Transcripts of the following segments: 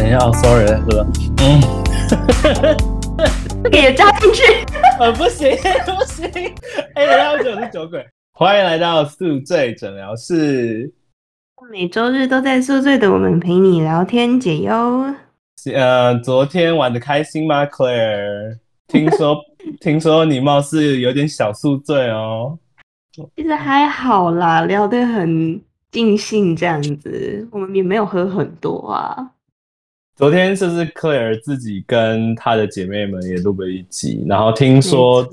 等一下哦，sorry，在喝。嗯，这个也加进去。呃，不行 不行，哎，等一下，我是酒鬼。欢迎来到宿醉诊疗室。每周日都在宿醉的我们陪你聊天解忧。呃，昨天玩的开心吗，Claire？听说 听说你貌似有点小宿醉哦。其实还好啦，聊得很尽兴这样子，我们也没有喝很多啊。昨天是不是 Claire 自己跟她的姐妹们也录了一集？然后听说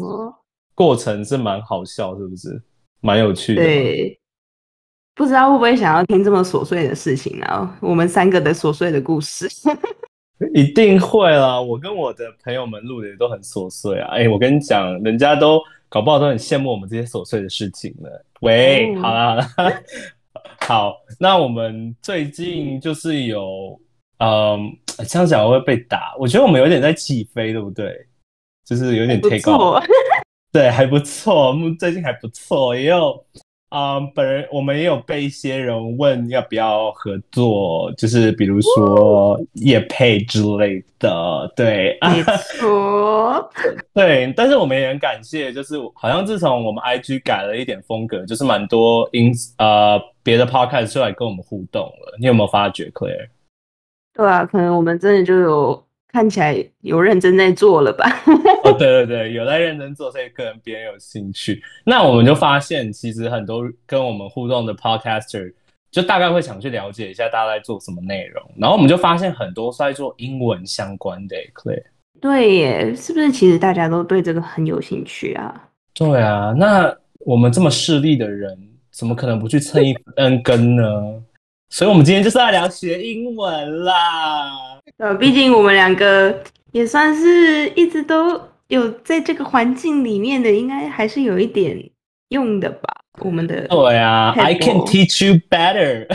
过程是蛮好笑，是不是？蛮有趣的。对，不知道会不会想要听这么琐碎的事情啊？我们三个的琐碎的故事，一定会啦！我跟我的朋友们录的也都很琐碎啊。哎，我跟你讲，人家都搞不好都很羡慕我们这些琐碎的事情呢。喂，好啦好了，好，那我们最近就是有，嗯，这样讲会被打。我觉得我们有点在起飞，对不对？就是有点 take off。对，还不错，最近还不错，也有啊，本人我们也有被一些人问要不要合作，就是比如说叶配之类的，对，没错，对，但是我们也很感谢，就是好像自从我们 IG 改了一点风格，就是蛮多 ins 呃别的 Podcast 出来跟我们互动了，你有没有发觉，Claire？对啊，可能我们真的就有。看起来有认真在做了吧？哦，对对对，有在认真做，所以可能别人有兴趣。那我们就发现，其实很多跟我们互动的 podcaster 就大概会想去了解一下大家在做什么内容。然后我们就发现很多是在做英文相关的。Claire，对耶，是不是？其实大家都对这个很有兴趣啊。对啊，那我们这么势利的人，怎么可能不去蹭一根根呢？所以，我们今天就是要聊学英文啦。呃，毕竟我们两个也算是一直都有在这个环境里面的，应该还是有一点用的吧。我们的对啊，I can teach you better。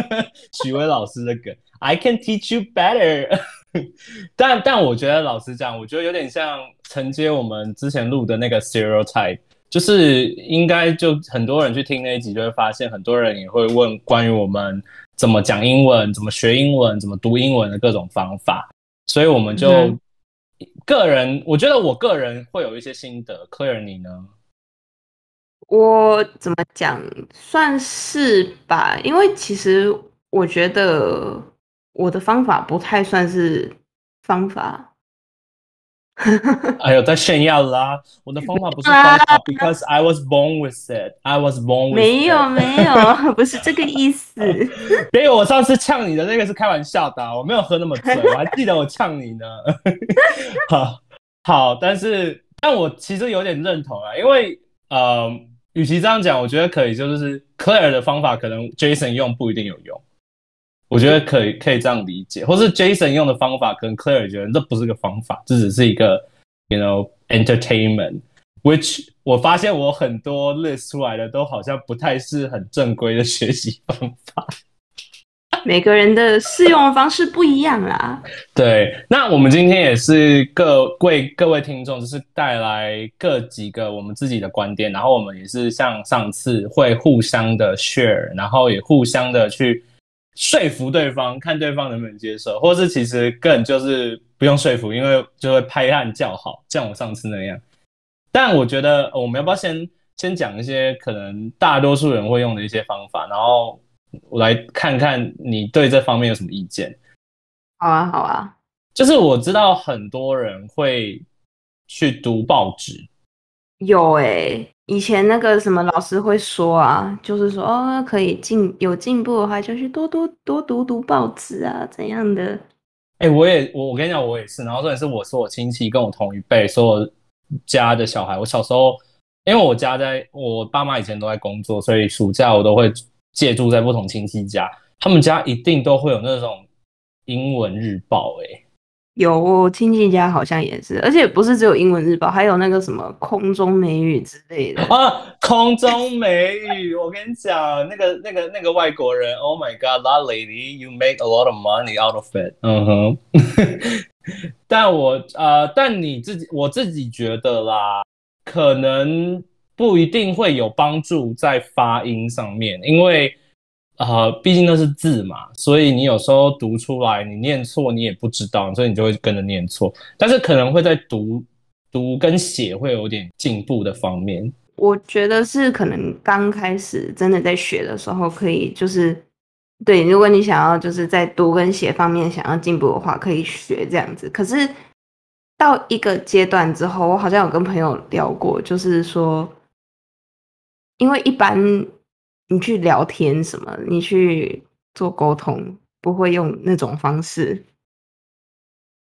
许巍老师的梗，I can teach you better。但但我觉得老实讲，我觉得有点像承接我们之前录的那个 stereotype，就是应该就很多人去听那一集，就会发现很多人也会问关于我们。怎么讲英文？怎么学英文？怎么读英文的各种方法，所以我们就个人，我觉得我个人会有一些心得。Claire，你呢？我怎么讲，算是吧，因为其实我觉得我的方法不太算是方法。哎呦，在炫耀啦！我的方法不是方法，because I was born with it. I was born with. 没有 没有，不是这个意思。因为我上次呛你的那个是开玩笑的，我没有喝那么醉，我还记得我呛你呢。好，好，但是但我其实有点认同啊，因为呃，与其这样讲，我觉得可以，就是 Claire 的方法可能 Jason 用不一定有用。我觉得可以，可以这样理解，或是 Jason 用的方法，跟 Claire 觉得这不是个方法，这只是一个，you know entertainment。Which 我发现我很多 list 出来的都好像不太是很正规的学习方法。每个人的适用方式不一样啦。对，那我们今天也是各为各位听众，就是带来各几个我们自己的观点，然后我们也是像上次会互相的 share，然后也互相的去。说服对方，看对方能不能接受，或是其实更就是不用说服，因为就会拍案叫好，像我上次那样。但我觉得我们要不要先先讲一些可能大多数人会用的一些方法，然后我来看看你对这方面有什么意见？好啊，好啊。就是我知道很多人会去读报纸，有诶。以前那个什么老师会说啊，就是说哦，可以进有进步的话，就去多多多读读报纸啊，怎样的？哎，我也我我跟你讲，我也是。然后重点是，我说我亲戚跟我同一辈，所有家的小孩，我小时候，因为我家在我爸妈以前都在工作，所以暑假我都会借住在不同亲戚家，他们家一定都会有那种英文日报，哎。有我亲戚家好像也是，而且不是只有英文日报，还有那个什么空中美语之类的啊。空中美语，我跟你讲，那个那个那个外国人，Oh my God，that lady，you make a lot of money out of it。嗯哼，但我呃，但你自己，我自己觉得啦，可能不一定会有帮助在发音上面，因为呃，毕竟那是字嘛，所以你有时候读出来，你念错你也不知道，所以你就会跟着念错。但是可能会在读读跟写会有点进步的方面。我觉得是可能刚开始真的在学的时候，可以就是对，如果你想要就是在读跟写方面想要进步的话，可以学这样子。可是到一个阶段之后，我好像有跟朋友聊过，就是说，因为一般。你去聊天什么？你去做沟通，不会用那种方式。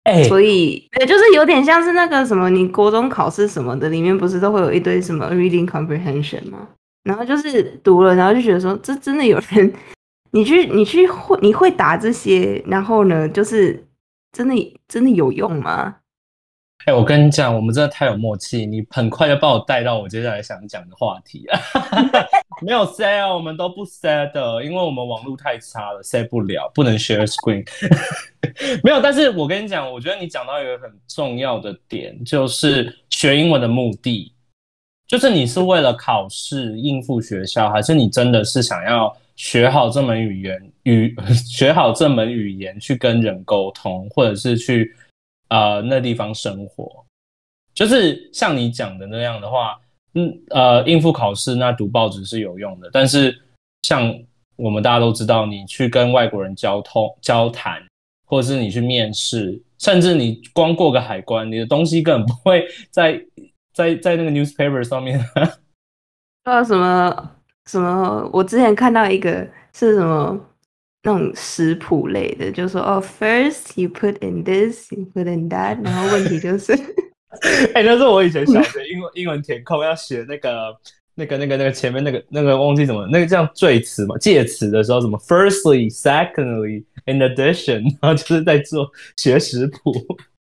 哎，所以，对，就是有点像是那个什么，你国中考试什么的，里面不是都会有一堆什么 reading comprehension 吗？然后就是读了，然后就觉得说，这真的有人，你去，你去会，你会答这些，然后呢，就是真的真的有用吗？哎，我跟你讲，我们真的太有默契，你很快就把我带到我接下来想讲的话题 啊。没有 say，我们都不 say 的，因为我们网络太差了，say 不了，不能 share screen。没有，但是我跟你讲，我觉得你讲到一个很重要的点，就是学英文的目的，就是你是为了考试应付学校，还是你真的是想要学好这门语言，语 学好这门语言去跟人沟通，或者是去。呃，那地方生活，就是像你讲的那样的话，嗯，呃，应付考试那读报纸是有用的，但是像我们大家都知道，你去跟外国人交通交谈，或者是你去面试，甚至你光过个海关，你的东西根本不会在在在那个 newspaper 上面。说什么什么？我之前看到一个是什么？那种食谱类的，就说哦，first you put in this, you put in that，然后问题就是，哎，那是我以前小学英文英文填空要写那个那个那个那个前面那个那个忘记怎么那个叫缀词嘛介词的时候，什么 firstly, secondly, in addition，然后就是在做学食谱。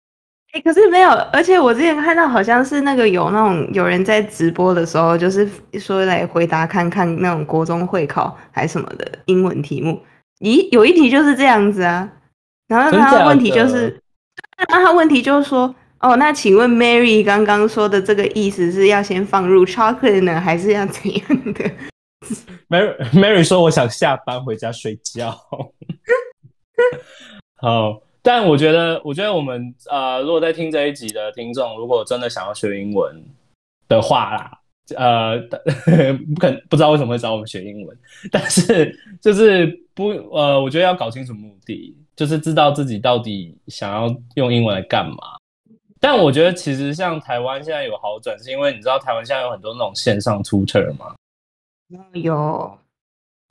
哎，可是没有，而且我之前看到好像是那个有那种有人在直播的时候，就是说来回答看看那种国中会考还什么的英文题目。咦，有一题就是这样子啊，然后他问题就是，那他问题就是说，哦，那请问 Mary 刚刚说的这个意思是要先放入 chocolate 呢，还是要怎样的？Mary Mary 说我想下班回家睡觉。好，但我觉得，我觉得我们呃，如果在听这一集的听众，如果真的想要学英文的话啦。呃，不可不知道为什么会找我们学英文，但是就是不呃，我觉得要搞清楚目的，就是知道自己到底想要用英文来干嘛。但我觉得其实像台湾现在有好转，是因为你知道台湾现在有很多那种线上 tutor 吗？有，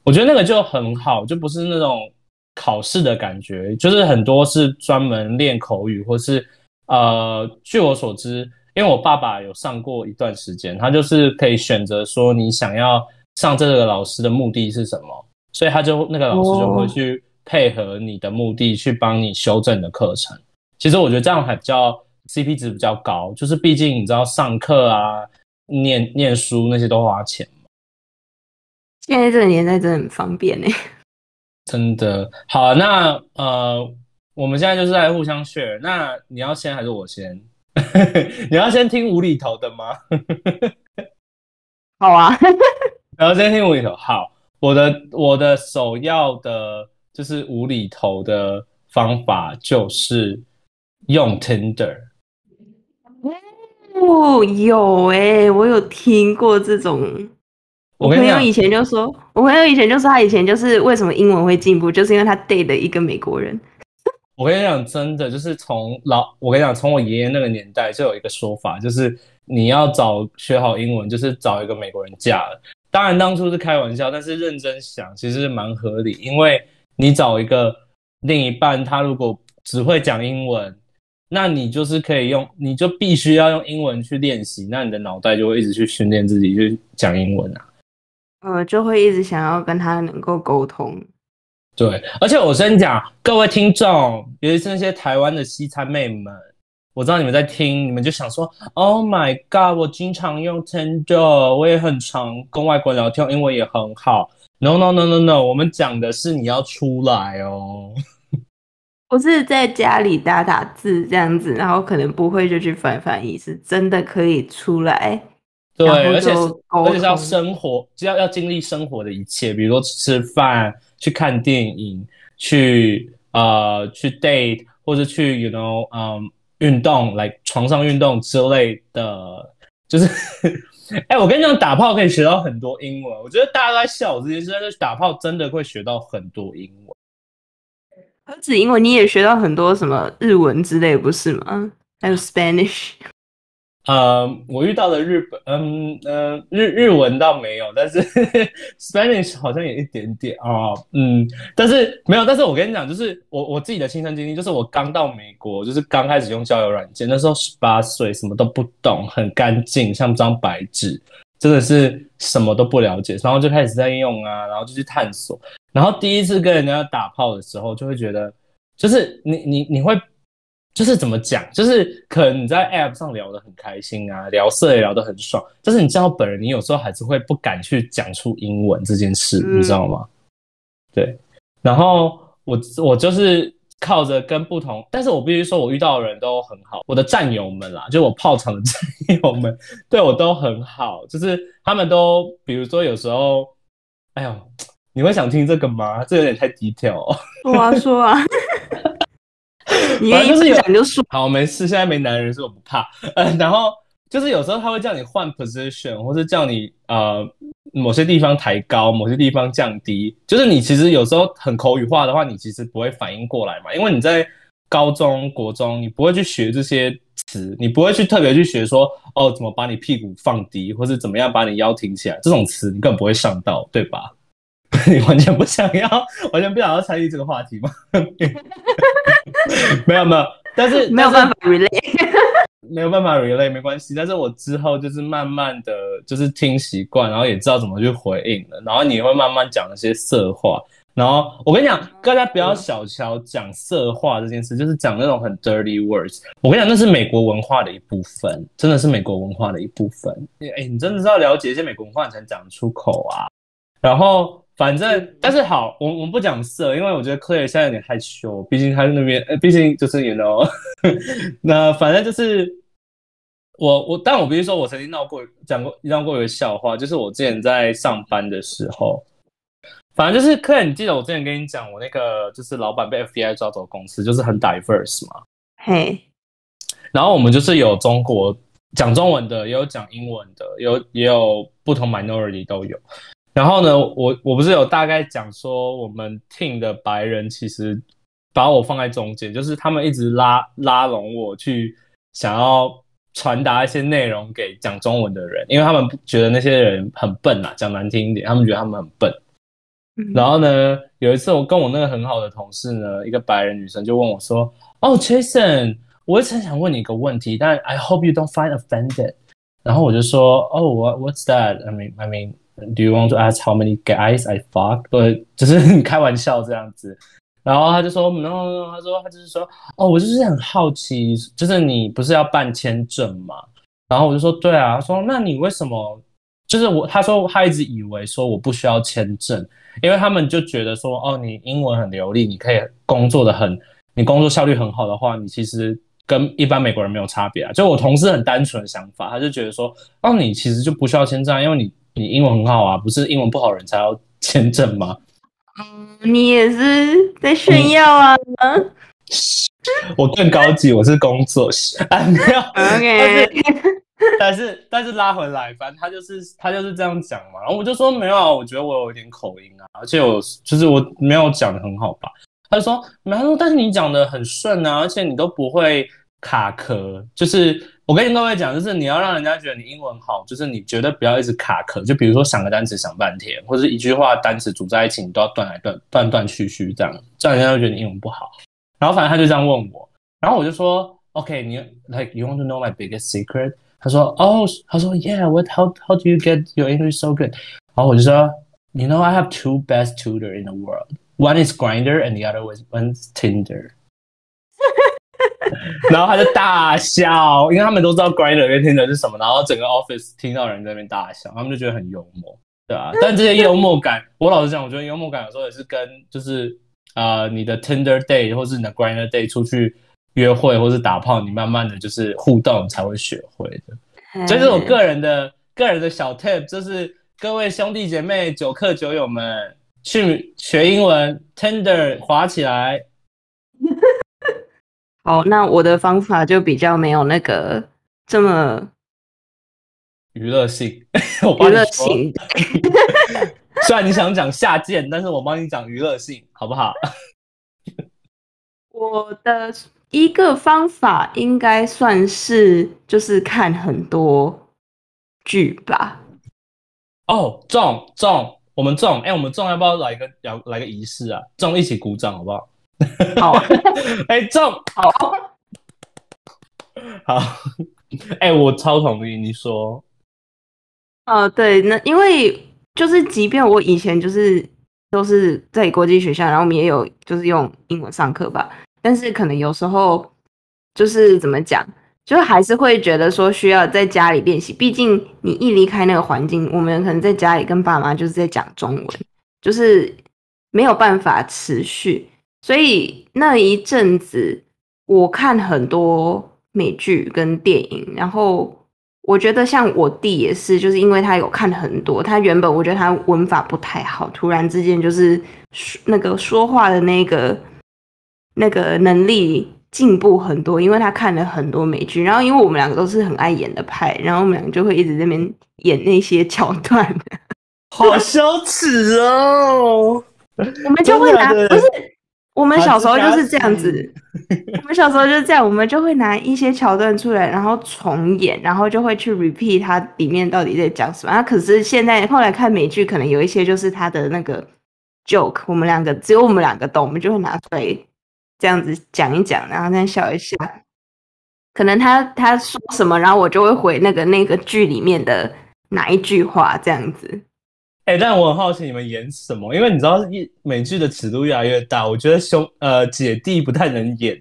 我觉得那个就很好，就不是那种考试的感觉，就是很多是专门练口语，或是呃，据我所知。因为我爸爸有上过一段时间，他就是可以选择说你想要上这个老师的目的是什么，所以他就那个老师就会去配合你的目的去帮你修正你的课程。其实我觉得这样还比较 CP 值比较高，就是毕竟你知道上课啊、念念书那些都花钱嘛。现在这个年代真的很方便呢。真的好，那呃，我们现在就是在互相 share，那你要先还是我先？你要先听无厘头的吗？好啊，然后先听无厘头。好，我的我的首要的就是无厘头的方法就是用 Tinder。哦，有哎，我有听过这种。我朋友以前就说，我朋友以前就说，他以前就是为什么英文会进步，就是因为他 date 了一个美国人。我跟你讲，真的就是从老，我跟你讲，从我爷爷那个年代就有一个说法，就是你要找学好英文，就是找一个美国人嫁了。当然当初是开玩笑，但是认真想，其实蛮合理。因为你找一个另一半，他如果只会讲英文，那你就是可以用，你就必须要用英文去练习，那你的脑袋就会一直去训练自己去讲英文啊。呃，就会一直想要跟他能够沟通。对，而且我先讲各位听众，尤其是那些台湾的西餐妹们，我知道你们在听，你们就想说，Oh my god，我经常用 Tinder，我也很常跟外国人聊天，英文也很好。No no no no no，我们讲的是你要出来哦，不是在家里打打字这样子，然后可能不会就去翻翻译，是真的可以出来。对，而且而且是要通生活，就要要经历生活的一切，比如说吃饭、去看电影、去呃去 date，或者去 you know 嗯运动来床上运动之类的，就是。哎、我跟你讲，打炮可以学到很多英文。我觉得大家都在笑我这件事，但是打炮真的会学到很多英文。何止英文，你也学到很多什么日文之类，不是吗？还有 Spanish。呃，我遇到的日本，嗯嗯，日日文倒没有，但是 Spanish 好像有一点点啊、嗯，但是没有，但是我跟你讲，就是我我自己的亲身经历，就是我刚到美国，就是刚开始用交友软件，那时候十八岁，什么都不懂，很干净，像张白纸，真的是什么都不了解，然后就开始在用啊，然后就去探索，然后第一次跟人家打炮的时候，就会觉得，就是你你你会。就是怎么讲，就是可能你在 App 上聊得很开心啊，聊色也聊得很爽，但是你见到本人，你有时候还是会不敢去讲出英文这件事，嗯你知道吗？对，然后我我就是靠着跟不同，但是我必须说，我遇到的人都很好，我的战友们啦，就我炮场的战友们，对我都很好，就是他们都，比如说有时候，哎呦，你会想听这个吗？这有点太 detail 哦。说啊说啊，你就是有讲。好，没事，现在没男人，所以我不怕。呃，然后就是有时候他会叫你换 position，或者叫你呃某些地方抬高，某些地方降低。就是你其实有时候很口语化的话，你其实不会反应过来嘛，因为你在高中国中，你不会去学这些词，你不会去特别去学说哦怎么把你屁股放低，或是怎么样把你腰挺起来，这种词你根本不会上到，对吧？你完全不想要，完全不想要参与这个话题吗？没有没有，但是没有办法 relate，没有办法 relay 没关系，但是我之后就是慢慢的就是听习惯，然后也知道怎么去回应了，然后你会慢慢讲一些色话，然后我跟你讲，大家不要小瞧讲色话这件事，就是讲那种很 dirty words。我跟你讲，那是美国文化的一部分，真的是美国文化的一部分。哎，你真的是要了解一些美国文化，你才讲得出口啊。然后反正，但是好，我我们不讲色，因为我觉得 Claire 现在有点害羞，毕竟他那边，呃，毕竟就是 you know，那反正就是我我，但我必须说，我曾经闹过讲过闹过一个笑话，就是我之前在上班的时候，反正就是 Claire，你记得我之前跟你讲，我那个就是老板被 FBI 抓走公司，就是很 diverse 嘛，嘿，然后我们就是有中国讲中文的，也有讲英文的，有也有不同 minority 都有。然后呢，我我不是有大概讲说，我们 team 的白人其实把我放在中间，就是他们一直拉拉拢我去想要传达一些内容给讲中文的人，因为他们觉得那些人很笨啊，讲难听一点，他们觉得他们很笨。嗯然后呢，有一次我跟我那个很好的同事呢，一个白人女生就问我说：“哦，Jason，我一直很想问你一个问题，但 I hope you don't find offended。”然后我就说：“哦、what what's that? I mean, I mean, do you want to ask how many guys I fuck？” 对，就是你 开玩笑这样子。然后他就说：“no no，no，他说他就是说，哦，我就是很好奇，就是你不是要办签证吗？”然后我就说：“对啊。”他说：“那你为什么？”就是我，他说他一直以为说我不需要签证，因为他们就觉得说，哦，你英文很流利，你可以工作的很，你工作效率很好的话，你其实跟一般美国人没有差别啊。就我同事很单纯的想法，他就觉得说，哦，你其实就不需要签证，因为你你英文很好啊，不是英文不好的人才要签证吗？你也是在炫耀啊我更高级，我是工作啊，没有？OK，但是但是拉回来，反正他就是他就是这样讲嘛，然后我就说没有啊，我觉得我有一点口音啊，而且我就是我没有讲的很好吧。他就说没有，他说但是你讲的很顺啊，而且你都不会卡壳。就是我跟你各位讲，就是你要让人家觉得你英文好，就是你绝对不要一直卡壳。就比如说想个单词想半天，或者一句话单词组在一起，你都要断来断断断续续这样，这样人家会觉得你英文不好。然后反正他就这样问我，然后我就说 OK，你 like you want to know my biggest secret？他说哦，他说 Yeah，what how how do you get your English so good？然后我就说，You know I have two best tutor in the world. One is Grinder and the other one's Tinder. 然后他就大笑，因为他们都知道 Grinder 跟 Tinder 是什么，然后整个 office 听到人在那边大笑，他们就觉得很幽默，对啊、但这些幽默感，我老实讲，我觉得幽默感有时候也是跟就是呃你的 Tinder day 或是你的 Grinder day 出去约会或是打炮，你慢慢的就是互动才会学会的。所以这是我个人的个人的小 tip，就是各位兄弟姐妹、酒客酒友们，去学英文，Tender 滑起来。好，那我的方法就比较没有那个这么娱乐性，娱乐性。虽然你想讲下贱，但是我帮你讲娱乐性，好不好？我的一个方法应该算是就是看很多剧吧。哦，中中，我们中，哎，我们中要不要来个要来个仪式啊？中一起鼓掌好不好？好，哎，中，好，好，哎，我超同意你说。哦，对，那因为就是即便我以前就是都是在国际学校，然后我们也有就是用英文上课吧。但是可能有时候就是怎么讲，就还是会觉得说需要在家里练习。毕竟你一离开那个环境，我们可能在家里跟爸妈就是在讲中文，就是没有办法持续。所以那一阵子我看很多美剧跟电影，然后我觉得像我弟也是，就是因为他有看很多，他原本我觉得他文法不太好，突然之间就是那个说话的那个。那个能力进步很多，因为他看了很多美剧，然后因为我们两个都是很爱演的派，然后我们两个就会一直在那边演那些桥段，好羞耻哦！我们就会拿，不是我们小时候就是这样子，我们小时候就是这样，我们就会拿一些桥段出来，然后重演，然后就会去 repeat 它里面到底在讲什么。啊，可是现在后来看美剧，可能有一些就是他的那个 joke，我们两个只有我们两个懂，我们就会拿出来。这样子讲一讲，然后再笑一下。可能他他说什么，然后我就会回那个那个剧里面的哪一句话这样子。哎，但我很好奇你们演什么，因为你知道一美剧的尺度越来越大，我觉得兄呃姐弟不太能演。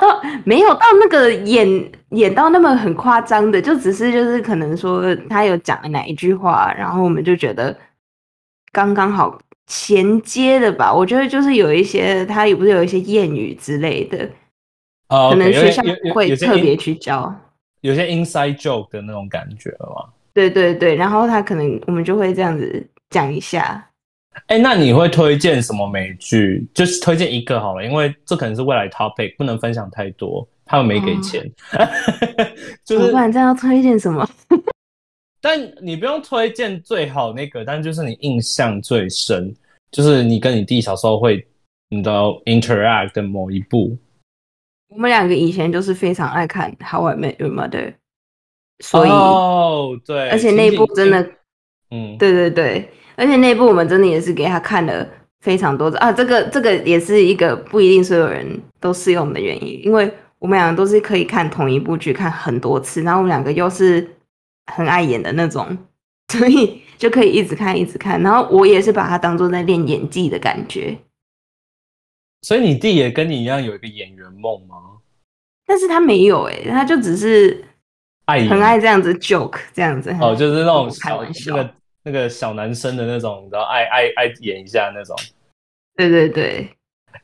到 没有到那个演演到那么很夸张的，就只是就是可能说他有讲了哪一句话，然后我们就觉得刚刚好。衔接的吧，我觉得就是有一些，他也不是有一些谚语之类的，可能学校会特别去教，有些 inside joke 的那种感觉嘛。对对对，然后他可能我们就会这样子讲一下。哎，那你会推荐什么美剧？就是推荐一个好了，因为这可能是未来 topic，不能分享太多，他们没给钱。就是不然这要推荐什么？但你不用推荐最好那个，但就是你印象最深。就是你跟你弟小时候会，你的 interact 的某一部。我们两个以前就是非常爱看《How I Met Your Mother》，所以哦对，而且那部真的，嗯，对对对，而且那部我们真的也是给他看了非常多的啊。这个这个也是一个不一定所有人都适用的原因，因为我们两个都是可以看同一部剧看很多次，然后我们两个又是很爱演的那种，所以。就可以一直看，一直看，然后我也是把它当做在练演技的感觉。所以你弟也跟你一样有一个演员梦吗？但是他没有哎，他就只是爱很爱这样子 joke 这样子哦，就是那种开玩笑，那个那个小男生的那种，然后爱爱爱演一下那种。对对对，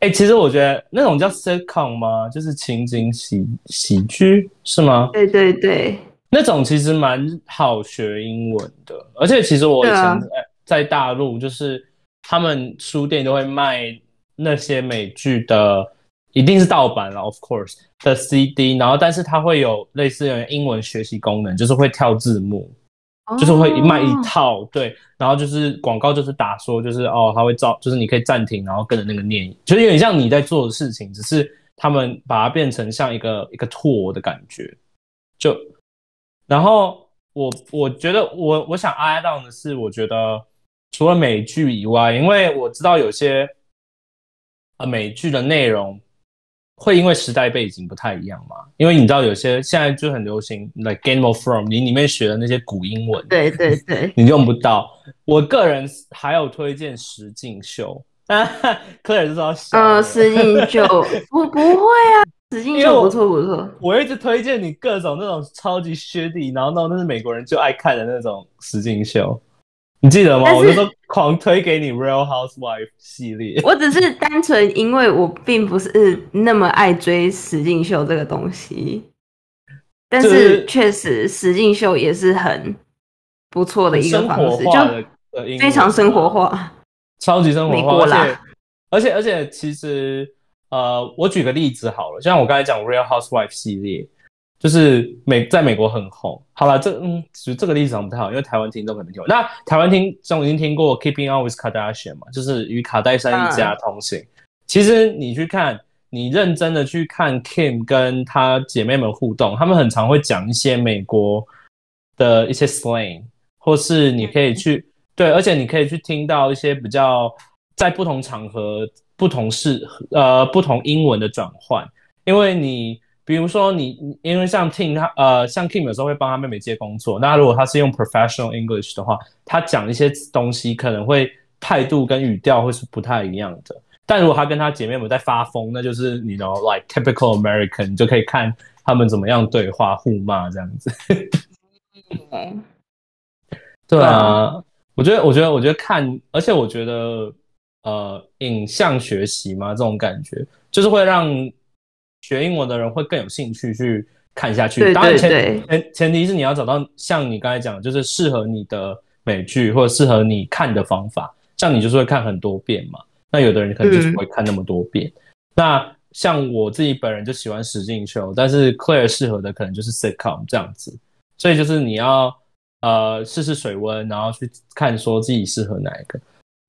哎，其实我觉得那种叫 sitcom 吗？就是情景喜喜剧是吗？对对对。那种其实蛮好学英文的，而且其实我以前在在大陆，就是他们书店都会卖那些美剧的，一定是盗版了，of course 的 CD，然后但是它会有类似于英文学习功能，就是会跳字幕，就是会卖一套，对，然后就是广告就是打说就是哦，它会照，就是你可以暂停，然后跟着那个念，就是有点像你在做的事情，只是他们把它变成像一个一个 tour 的感觉，就。然后我我觉得我我想 add on 的是，我觉得除了美剧以外，因为我知道有些呃美剧的内容会因为时代背景不太一样嘛。因为你知道有些现在就很流行，like Game of Thrones，你里面学的那些古英文，对对对，你用不到。我个人还有推荐石进秀，科尔就说，呃，石进秀 我不会啊。石进秀不错不错，我一直推荐你各种那种超级靴底，然后那种那是美国人就爱看的那种实境秀，你记得吗？我就说狂推给你 Real Housewife 系列。我只是单纯因为我并不是那么爱追实境秀这个东西。但是确实实境秀也是很不错的一个生方式，就非常生活啊化。超级生活化，而且而且而且其实呃，我举个例子好了，就像我刚才讲 Real Housewife 系列，就是美在美国很红。好了，这嗯，举这个例子好像不太好，因为台湾听众可能听过。那台湾听众已经听过 Keeping Up with Kardashian 嘛，就是与卡戴珊一家同行。其实你去看，你认真的去看 Kim 跟她姐妹们互动，她们很常会讲一些美国的一些 slang，或是你可以去、对，而且你可以去听到一些比较在不同场合、不同事呃不同英文的转换，因为你比如说你你因为像 Tim 他呃像 Kim 有时候会帮他妹妹接工作，那如果他是用 professional English 的话，他讲一些东西可能会态度跟语调会是不太一样的。但如果他跟他姐妹们在发疯，那就是你 know like typical American，你就可以看他们怎么样对话互骂这样子。嗯对啊，我觉得，我觉得，我觉得看，而且我觉得，呃，影像学习嘛，这种感觉就是会让学英文的人会更有兴趣去看下去。对当然前对前前提是你要找到像你刚才讲的，就是适合你的美剧或者适合你看的方法。像你就是会看很多遍嘛，那有的人可能就是不会看那么多遍。那像我自己本人就喜欢实境秀，但是 Claire 适合的可能就是 sitcom 这样子。所以就是你要呃试试水温，然后去看说自己适合哪一个。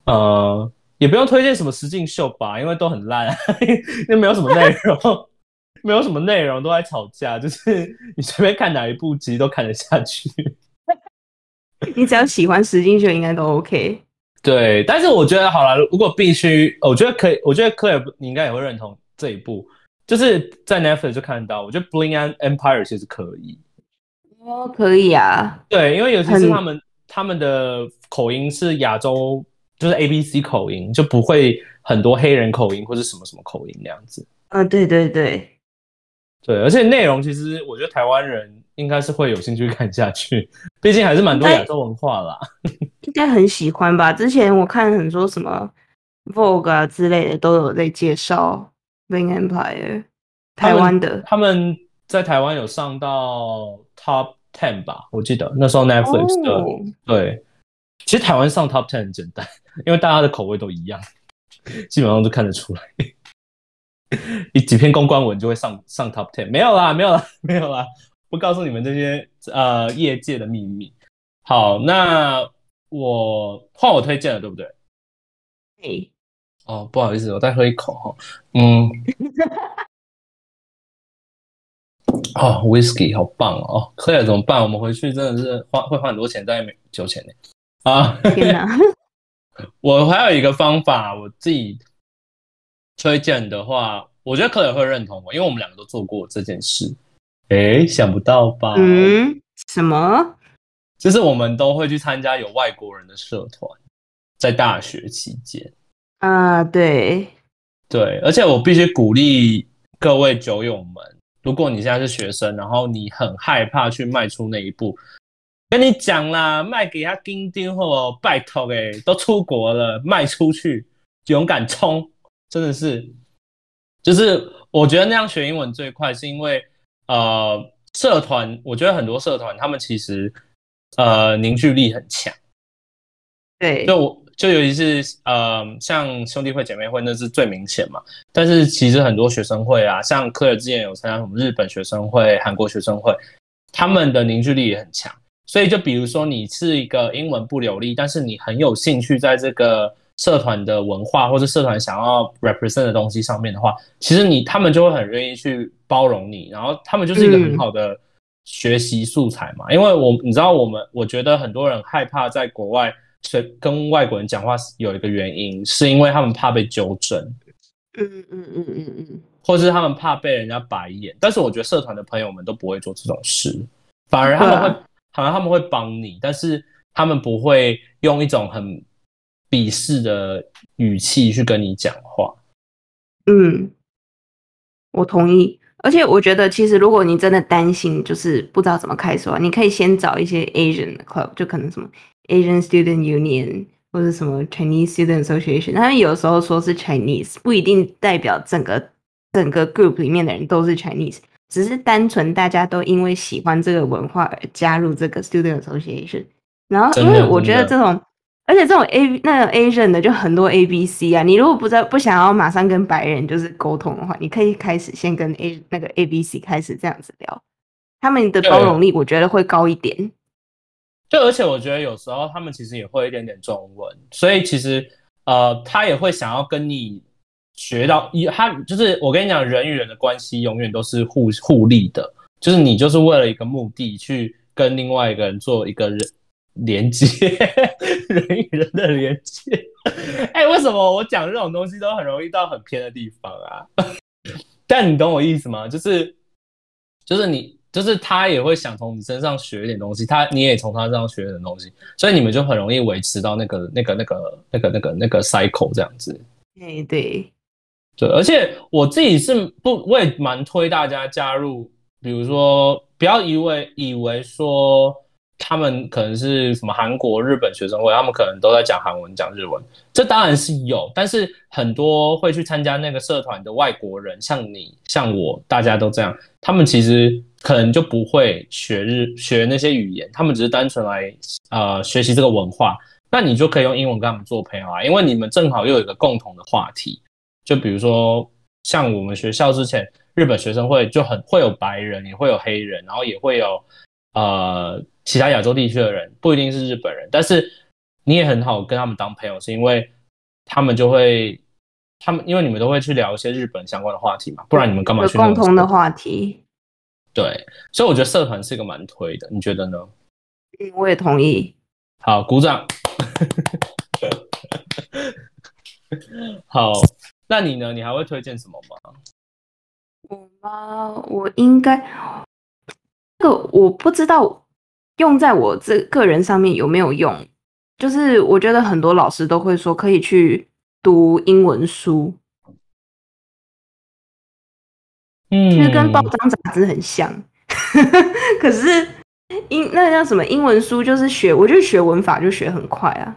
呃，也不用推荐什么实境秀吧，因为都很烂，因为没有什么内容，没有什么内容，都在吵架，就是你随便看哪一部，其实都看得下去。你只要喜欢石金秀，应该都 OK。对，但是我觉得好了，如果必须，我觉得可以，我觉得 Claire 你应该也会认同这一部，就是在 Netflix 就看得到，我觉得 Bling and Empire 其实可以。哦，可以啊。对，因为尤其是他们他们的口音是亚洲，就是 A B C 口音，就不会很多黑人口音或是什么什么口音那样子。嗯、对对对，对，而且内容其实我觉得台湾人应该是会有兴趣看下去，毕竟还是蛮多亚洲文化啦。应该很喜欢吧？之前我看很多什么 Vogue 啊之类的都有在介绍 Bling Empire，台湾的。他们在台湾有上到 Top Ten 吧，我记得那时候 Netflix 的。哦对，其实台湾上 Top Ten 很简单，因为大家的口味都一样，基本上都看得出来。一几篇公关文就会上上 Top Ten，没有啦，没有啦，没有啦，不告诉你们这些呃业界的秘密。好，那我换我推荐了，对不对？对，哦，不好意思，我再喝一口哈。嗯，哦，whisky 好棒哦哦，Claire 怎么办？我们回去真的是花会花很多钱在美酒钱呢。啊，天哪！我还有一个方法，我自己推荐的话，我觉得 Claire 会认同我，因为我们两个都做过这件事。诶，想不到吧？嗯，什么？就是我们都会去参加有外国人的社团，在大学期间。啊，对，对，而且我必须鼓励各位酒友们，如果你现在是学生，然后你很害怕去迈出那一步，跟你讲啦，卖给他钉钉或拜托诶，都出国了，卖出去，勇敢冲，真的是，就是我觉得那样学英文最快，是因为呃，社团，我觉得很多社团他们其实呃凝聚力很强。对，就我就尤其是呃，像兄弟会、姐妹会，那是最明显嘛。但是其实很多学生会啊，像科尔之前有参加什么日本学生会、韩国学生会，他们的凝聚力也很强。所以就比如说你是一个英文不流利，但是你很有兴趣在这个社团的文化或者社团想要 represent 的东西上面的话，其实你他们就会很愿意去包容你，然后他们就是一个很好的学习素材嘛。因为我你知道我们，我觉得很多人害怕在国外。所跟外国人讲话有一个原因，是因为他们怕被纠正，嗯嗯嗯嗯嗯，或是他们怕被人家白眼。但是我觉得社团的朋友们都不会做这种事，反而他们会，反而他们会帮你，但是他们不会用一种很鄙视的语气去跟你讲话。嗯，我同意。而且我觉得，其实如果你真的担心，就是不知道怎么开始的话，你可以先找一些 Asian club，就可能什么 Asian Student Union 或者什么 Chinese Student Association。他们有时候说是 Chinese，不一定代表整个整个 group 里面的人都是 Chinese。只是单纯大家都因为喜欢这个文化而加入这个 student association。然后，因为我觉得这种，而且这种 A 那种 Asian 的就很多 A B C 啊。你如果不在不想要马上跟白人就是沟通的话，你可以开始先跟 A 那个 A B C 开始这样子聊，他们的包容力我觉得会高一点。就而且我觉得有时候他们其实也会一点点中文，所以其实呃，他也会想要跟你学到一，他就是我跟你讲，人与人的关系永远都是互互利的，就是你就是为了一个目的去跟另外一个人做一个人。连接 人与人的连接，哎，为什么我讲这种东西都很容易到很偏的地方啊？但你懂我意思吗？就是，就是你，就是他也会想从你身上学一点东西，他你也从他身上学一点东西，所以你们就很容易维持到那个、那个、那个、那个、那个、那个 cycle 这样子。哎，对，对，而且我自己是不，我也蛮推大家加入，比如说，不要以为以为说。他们可能是什么韩国、日本学生会，他们可能都在讲韩文、讲日文，这当然是有。但是很多会去参加那个社团的外国人，像你、像我，大家都这样，他们其实可能就不会学日学那些语言，他们只是单纯来呃学习这个文化。那你就可以用英文跟他们做朋友啊，因为你们正好又有一个共同的话题。就比如说，像我们学校之前日本学生会就很会有白人，也会有黑人，然后也会有呃。其他亚洲地区的人不一定是日本人，但是你也很好跟他们当朋友，是因为他们就会，他们因为你们都会去聊一些日本相关的话题嘛，不然你们干嘛去？共同的话题。对，所以我觉得社团是一个蛮推的，你觉得呢？嗯，我也同意。好，鼓掌。好，那你呢？你还会推荐什么吗？我吗？我应该，这个我不知道。用在我这个人上面有没有用？就是我觉得很多老师都会说可以去读英文书，嗯，其实跟报章杂志很像。可是英那叫什么英文书？就是学，我觉得学文法就学很快啊。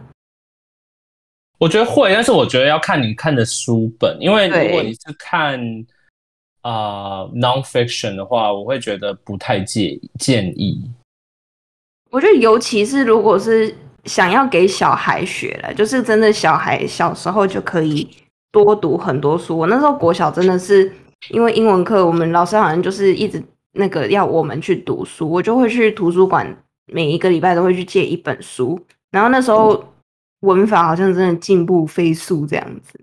我觉得会，但是我觉得要看你看的书本，因为如果你是看啊 nonfiction 的话，我会觉得不太建建议。我觉得，尤其是如果是想要给小孩学了，就是真的小孩小时候就可以多读很多书。我那时候国小真的是因为英文课，我们老师好像就是一直那个要我们去读书，我就会去图书馆，每一个礼拜都会去借一本书。然后那时候文法好像真的进步飞速这样子。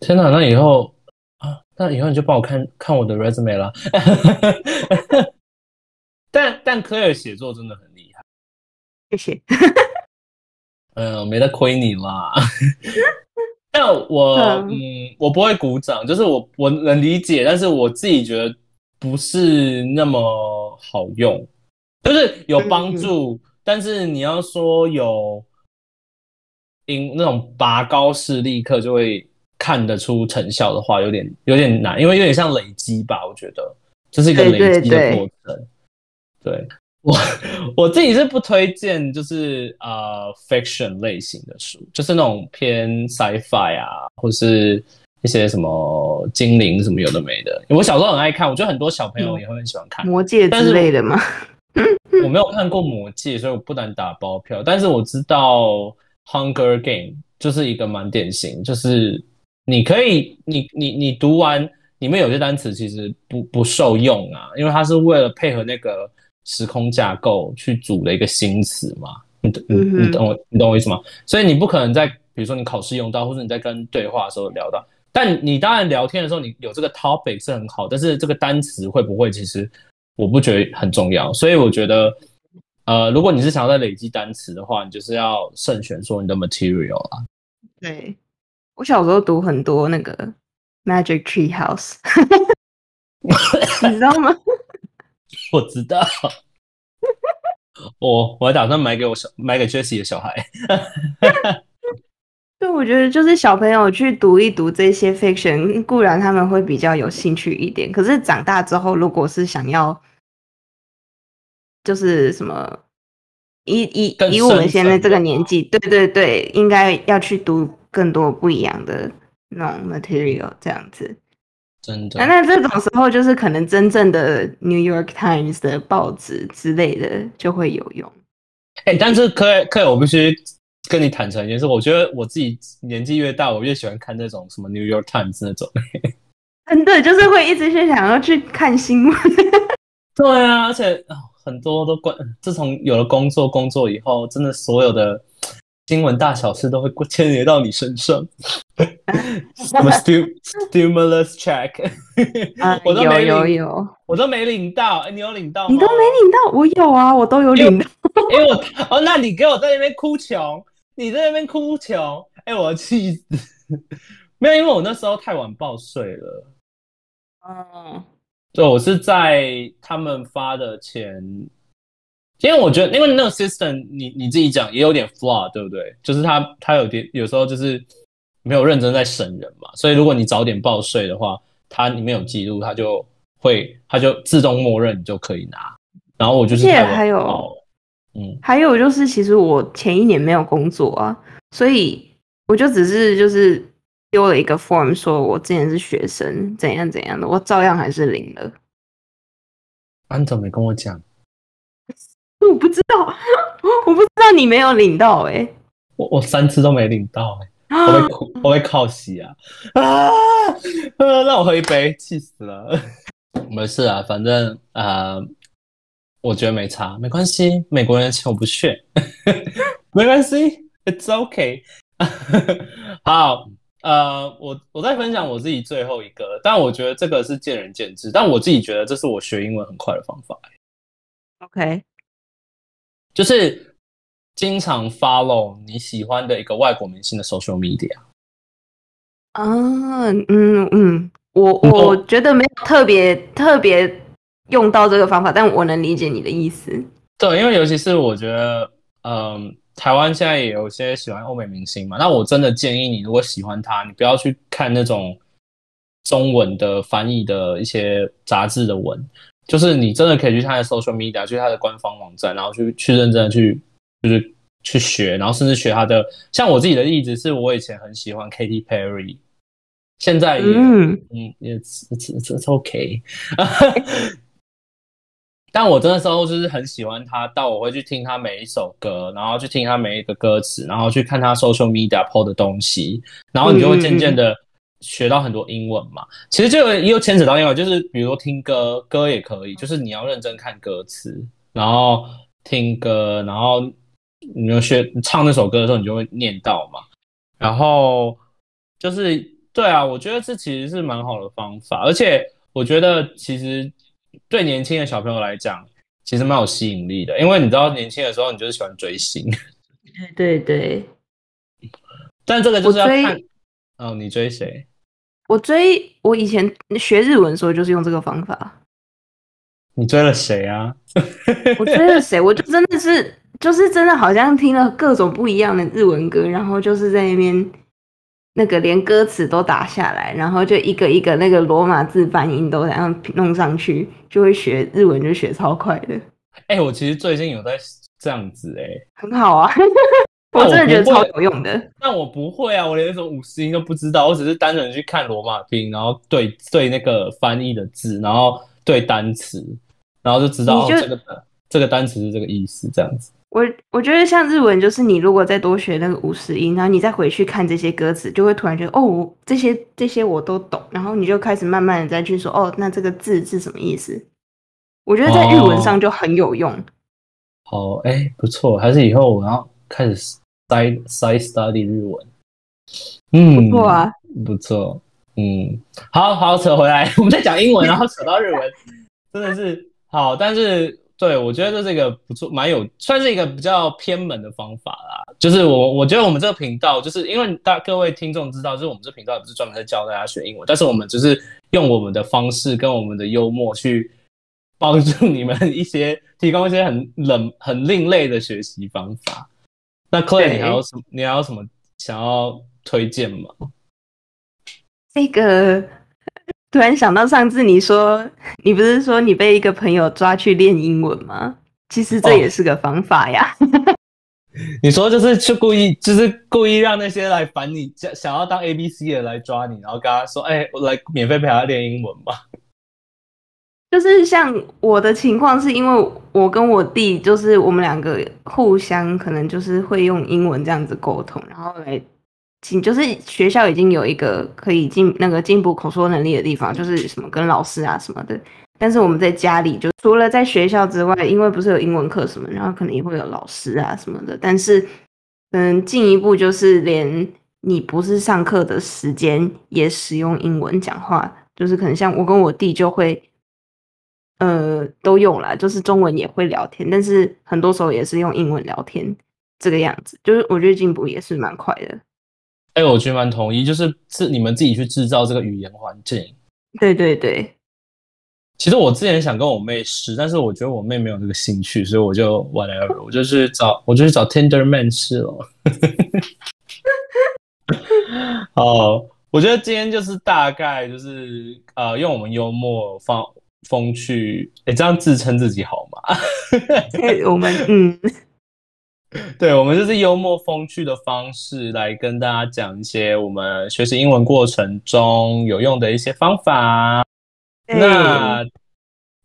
天哪，那以后啊，那以后你就帮我看看我的 resume 了。但但科尔写作真的很厉害，谢谢。嗯，没得亏你啦。但我嗯，我不会鼓掌，就是我我能理解，但是我自己觉得不是那么好用，就是有帮助，但是你要说有，因那种拔高式立刻就会看得出成效的话，有点有点难，因为有点像累积吧，我觉得这是一个累积的过程。对我我自己是不推荐，就是呃 fiction 类型的书，就是那种偏 sci-fi 啊，或是一些什么精灵什么有的没的。我小时候很爱看，我觉得很多小朋友也会很喜欢看魔戒之类的吗？我没有看过魔戒，所以我不能打包票。但是我知道 Hunger Game 就是一个蛮典型，就是你可以你你你读完里面有些单词其实不不受用啊，因为它是为了配合那个。时空架构去组了一个新词嘛？你你你懂我你懂我意思吗？所以你不可能在比如说你考试用到，或者你在跟对话的时候聊到。但你当然聊天的时候，你有这个 topic 是很好，但是这个单词会不会，其实我不觉得很重要。所以我觉得，呃，如果你是想要在累积单词的话，你就是要慎选说你的 material 啊。对，我小时候读很多那个 Magic Tree House，你知道吗？我知道，我我打算买给我小买给 Jessie 的小孩。对，我觉得就是小朋友去读一读这些 fiction，固然他们会比较有兴趣一点。可是长大之后，如果是想要，就是什么以以以我们现在这个年纪，对对对，应该要去读更多不一样的那种 material，这样子。真的。那那这种时候，就是可能真正的 New York Times 的报纸之类的就会有用。哎、但是可以可以，我必须跟你坦诚一件事，我觉得我自己年纪越大，我越喜欢看那种什么 New York Times 那种。真的就是会一直去想要去看新闻。对啊，而且、哦、很多都关，自从有了工作，工作以后，真的所有的新闻大小事都会牵连到你身上。什么 stu stimulus check，、啊，我都有没领，有有，我都没领到。哎、你有领到吗？你都没领到，我有啊，我都有领到。因为 我哦，那你给我在那边哭穷，你在那边哭穷，哎、我要气死！没有，因为我那时候太晚报税了。嗯，对，我是在他们发的前，因为我觉得，因为那个 system 你你自己讲也有点 flaw，对不对？就是他他有点有时候就是没有认真在审人嘛，所以如果你早点报税的话，他里面有记录，他就会他就自动默认你就可以拿。然后我就是还有报了嗯，还有就是，其实我前一年没有工作啊，所以我就只是就是丢了一个 form，说我之前是学生，怎样怎样的，我照样还是领了。安总没跟我讲。我不知道，我不知道你没有领到哎、我我三次都没领到、欸，欸，我会哭，我会靠洗啊啊！呃，让我喝一杯，气死了。没事啊，反正呃，我觉得没差，没关系。美国人的钱我不屑，没关系，It's okay。好，呃，我我再分享我自己最后一个，但我觉得这个是见仁见智，但我自己觉得这是我学英文很快的方法。OK，就是经常 follow 你喜欢的一个外国明星的 social media。啊，嗯嗯，我嗯我觉得没有特别特别用到这个方法，但我能理解你的意思。对，因为尤其是我觉得，嗯，台湾现在也有些喜欢欧美明星嘛，那我真的建议你，如果喜欢他，你不要去看那种中文的翻译的一些杂志的文，就是你真的可以去他的 social media，去他的官方网站，然后去去认真的去就是去学，然后甚至学他的。像我自己的例子是，我以前很喜欢 Katy Perry，现在也嗯嗯，it's it's it's it's okay。但我真的时候就是很喜欢他，到我会去听他每一首歌，然后去听他每一个歌词，然后去看他 social media po 的东西，然后你就会渐渐的学到很多英文嘛。其实就有也有牵扯到英文，就是比如说听歌，歌也可以，就是你要认真看歌词，然后听歌，然后你就学唱那首歌的时候，你就会念到嘛。然后就是对啊，我觉得这其实是蛮好的方法，而且我觉得其实对年轻的小朋友来讲，其实蛮有吸引力的，因为你知道年轻的时候你就是喜欢追星，对对对，但这个就是要看哦，你追谁？我追我以前学日文的时候就是用这个方法。你追了谁啊？我追了谁？我就真的是，就是真的好像听了各种不一样的日文歌，然后就是在那边那个连歌词都打下来，然后就一个一个那个罗马字翻音都这样弄上去，就会学日文，就学超快的，哎、我其实最近有在这样子哎、很好啊！那我真的觉得超有用的。但我不会啊，我连那种五十音都不知道，我只是单纯去看罗马拼，然后对对那个翻译的字，然后对单词，然后就知道这个这个单词是这个意思，这样子。我我觉得像日文，就是你如果再多学那个五十音，然后你再回去看这些歌词，就会突然觉得哦，这些这些我都懂，然后你就开始慢慢的再去说哦，那这个字是什么意思？我觉得在日文上就很有用。好，哎，不错，还是以后我要开始 side side study 日文。嗯，不错啊，不错，嗯，好好扯回来，我们在讲英文，然后扯到日文，真的是好，但是对我觉得这是一个不错，蛮有，算是一个比较偏门的方法啦。就是我我觉得我们这个频道，就是因为大各位听众知道，就是我们这频道也不是专门在教大家学英文，但是我们只是用我们的方式跟我们的幽默去帮助你们一些，提供一些很冷、很另类的学习方法。那 Clay，你还有什么？你还有什么想要推荐吗？这个 突然想到上次你说，你不是说你被一个朋友抓去练英文吗？其实这哦也是个方法呀。你说就是去故意，就是故意让那些来烦你、想想要当 A B C 的来抓你，然后跟他说：“哎，我来免费陪他练英文吧。”就是像我的情况，是因为我跟我弟，就是我们两个互相可能就是会用英文这样子沟通，然后来进，就是学校已经有一个可以进那个进步口说能力的地方，就是什么跟老师啊什么的。但是我们在家里，就除了在学校之外，因为不是有英文课什么，然后可能也会有老师啊什么的。但是，嗯，进一步就是连你不是上课的时间也使用英文讲话，就是可能像我跟我弟就会。呃，都用了，就是中文也会聊天，但是很多时候也是用英文聊天，这个样子，就是我觉得进步也是蛮快的。哎，我觉得蛮同意，就是是你们自己去制造这个语言环境。对对对。其实我之前想跟我妹试，但是我觉得我妹没有这个兴趣，所以我就 whatever，我就去找，我就去找 Tenderman 试了。好，我觉得今天就是大概就是呃，用我们幽默放。风趣，哎，这样自称自己好吗？我们嗯，对，我们就是幽默风趣的方式来跟大家讲一些我们学习英文过程中有用的一些方法。那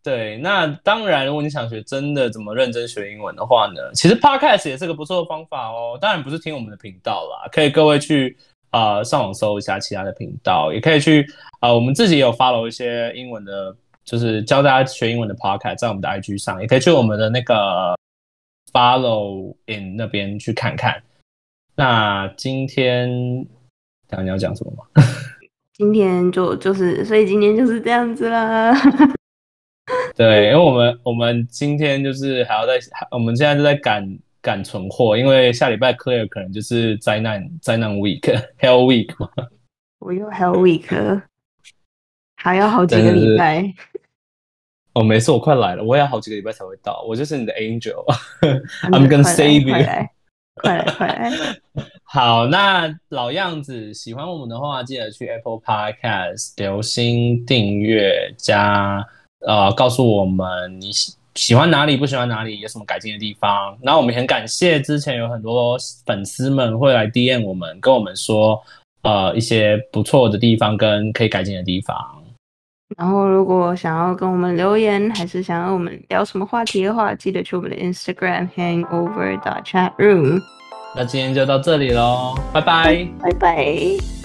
对，那当然，如果你想学真的怎么认真学英文的话呢，其实 Podcast 也是个不错的方法哦。当然不是听我们的频道啦，可以各位去啊上网搜一下其他的频道，也可以去啊，我们自己有 follow 一些英文的。就是教大家学英文的 podcast，在我们的 IG 上，也可以去我们的那个 Follow in 那边去看看。那今天，讲你要讲什么吗？今天就就是，所以今天就是这样子啦。对，因为我们我们今天就是还要在，我们现在就在赶赶存货，因为下礼拜 Clear 可能就是灾难灾难 Week，Hell Week 嘛。我有 Hell Week。还要好几个礼拜哦，没事，我快来了，我也要好几个礼拜才会到。我就是你的 angel，I'm gonna save you，快来快来！好，那老样子，喜欢我们的话，记得去 Apple Podcast 留心订阅加呃，告诉我们你喜喜欢哪里，不喜欢哪里，有什么改进的地方。然后我们很感谢之前有很多粉丝们会来 DM 我们，跟我们说呃一些不错的地方跟可以改进的地方。然后，如果想要跟我们留言，还是想要我们聊什么话题的话，记得去我们的 Instagram hangover dot chat room。那今天就到这里喽，拜拜，拜拜。